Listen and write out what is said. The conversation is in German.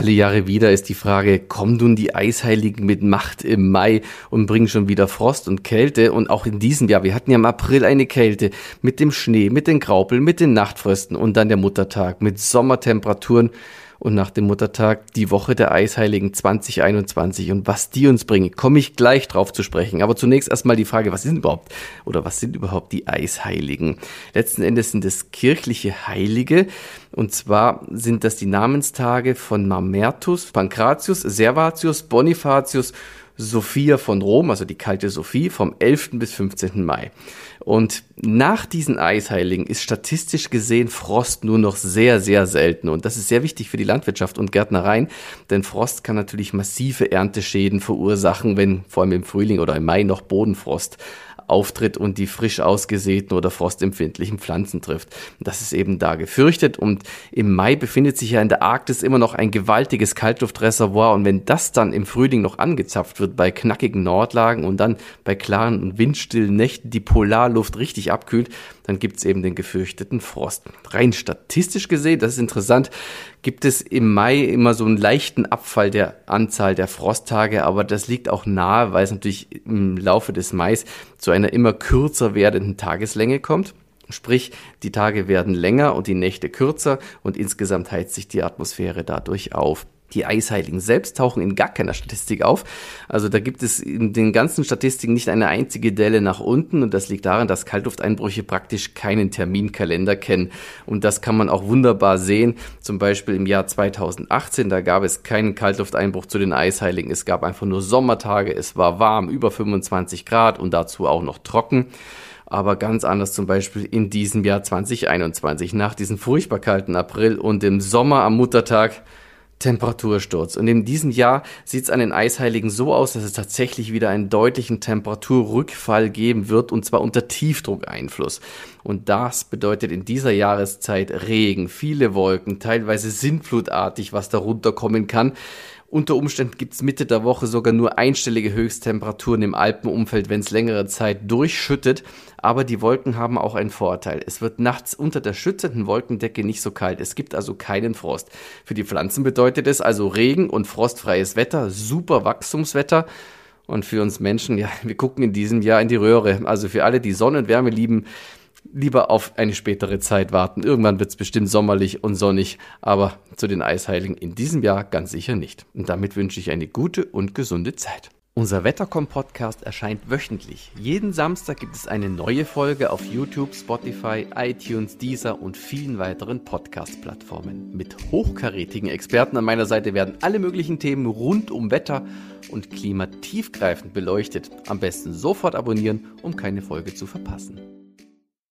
Alle Jahre wieder ist die Frage, kommen nun die Eisheiligen mit Macht im Mai und bringen schon wieder Frost und Kälte? Und auch in diesem Jahr, wir hatten ja im April eine Kälte mit dem Schnee, mit den Graupeln, mit den Nachtfrösten und dann der Muttertag mit Sommertemperaturen und nach dem Muttertag die Woche der Eisheiligen 2021 und was die uns bringen, komme ich gleich drauf zu sprechen. Aber zunächst erstmal die Frage, was sind überhaupt oder was sind überhaupt die Eisheiligen? Letzten Endes sind es kirchliche Heilige und zwar sind das die Namenstage von Mamertus, Pankratius, Servatius, Bonifatius Sophia von Rom, also die kalte Sophie, vom 11. bis 15. Mai. Und nach diesen Eisheiligen ist statistisch gesehen Frost nur noch sehr, sehr selten. Und das ist sehr wichtig für die Landwirtschaft und Gärtnereien, denn Frost kann natürlich massive Ernteschäden verursachen, wenn vor allem im Frühling oder im Mai noch Bodenfrost auftritt und die frisch ausgesäten oder frostempfindlichen Pflanzen trifft. Das ist eben da gefürchtet und im Mai befindet sich ja in der Arktis immer noch ein gewaltiges Kaltluftreservoir und wenn das dann im Frühling noch angezapft wird bei knackigen Nordlagen und dann bei klaren und windstillen Nächten die Polarluft richtig abkühlt, dann gibt es eben den gefürchteten Frost. Rein statistisch gesehen, das ist interessant, gibt es im Mai immer so einen leichten Abfall der Anzahl der Frosttage, aber das liegt auch nahe, weil es natürlich im Laufe des Mais zu einer immer kürzer werdenden Tageslänge kommt. Sprich, die Tage werden länger und die Nächte kürzer und insgesamt heizt sich die Atmosphäre dadurch auf. Die Eisheiligen selbst tauchen in gar keiner Statistik auf. Also da gibt es in den ganzen Statistiken nicht eine einzige Delle nach unten und das liegt daran, dass Kaltlufteinbrüche praktisch keinen Terminkalender kennen. Und das kann man auch wunderbar sehen. Zum Beispiel im Jahr 2018, da gab es keinen Kaltlufteinbruch zu den Eisheiligen. Es gab einfach nur Sommertage, es war warm, über 25 Grad und dazu auch noch trocken aber ganz anders zum Beispiel in diesem Jahr 2021. Nach diesem furchtbar kalten April und im Sommer am Muttertag Temperatursturz. Und in diesem Jahr sieht es an den Eisheiligen so aus, dass es tatsächlich wieder einen deutlichen Temperaturrückfall geben wird, und zwar unter Tiefdruckeinfluss. Und das bedeutet in dieser Jahreszeit Regen, viele Wolken, teilweise sintflutartig, was darunter kommen kann. Unter Umständen gibt es Mitte der Woche sogar nur einstellige Höchsttemperaturen im Alpenumfeld, wenn es längere Zeit durchschüttet. Aber die Wolken haben auch einen Vorteil. Es wird nachts unter der schützenden Wolkendecke nicht so kalt. Es gibt also keinen Frost. Für die Pflanzen bedeutet es also Regen und frostfreies Wetter, super Wachstumswetter. Und für uns Menschen, ja, wir gucken in diesem Jahr in die Röhre. Also für alle, die Sonne und Wärme lieben, lieber auf eine spätere Zeit warten. Irgendwann wird es bestimmt sommerlich und sonnig, aber zu den Eisheiligen in diesem Jahr ganz sicher nicht. Und damit wünsche ich eine gute und gesunde Zeit. Unser Wettercom-Podcast erscheint wöchentlich. Jeden Samstag gibt es eine neue Folge auf YouTube, Spotify, iTunes, Deezer und vielen weiteren Podcast-Plattformen. Mit hochkarätigen Experten an meiner Seite werden alle möglichen Themen rund um Wetter und Klima tiefgreifend beleuchtet. Am besten sofort abonnieren, um keine Folge zu verpassen.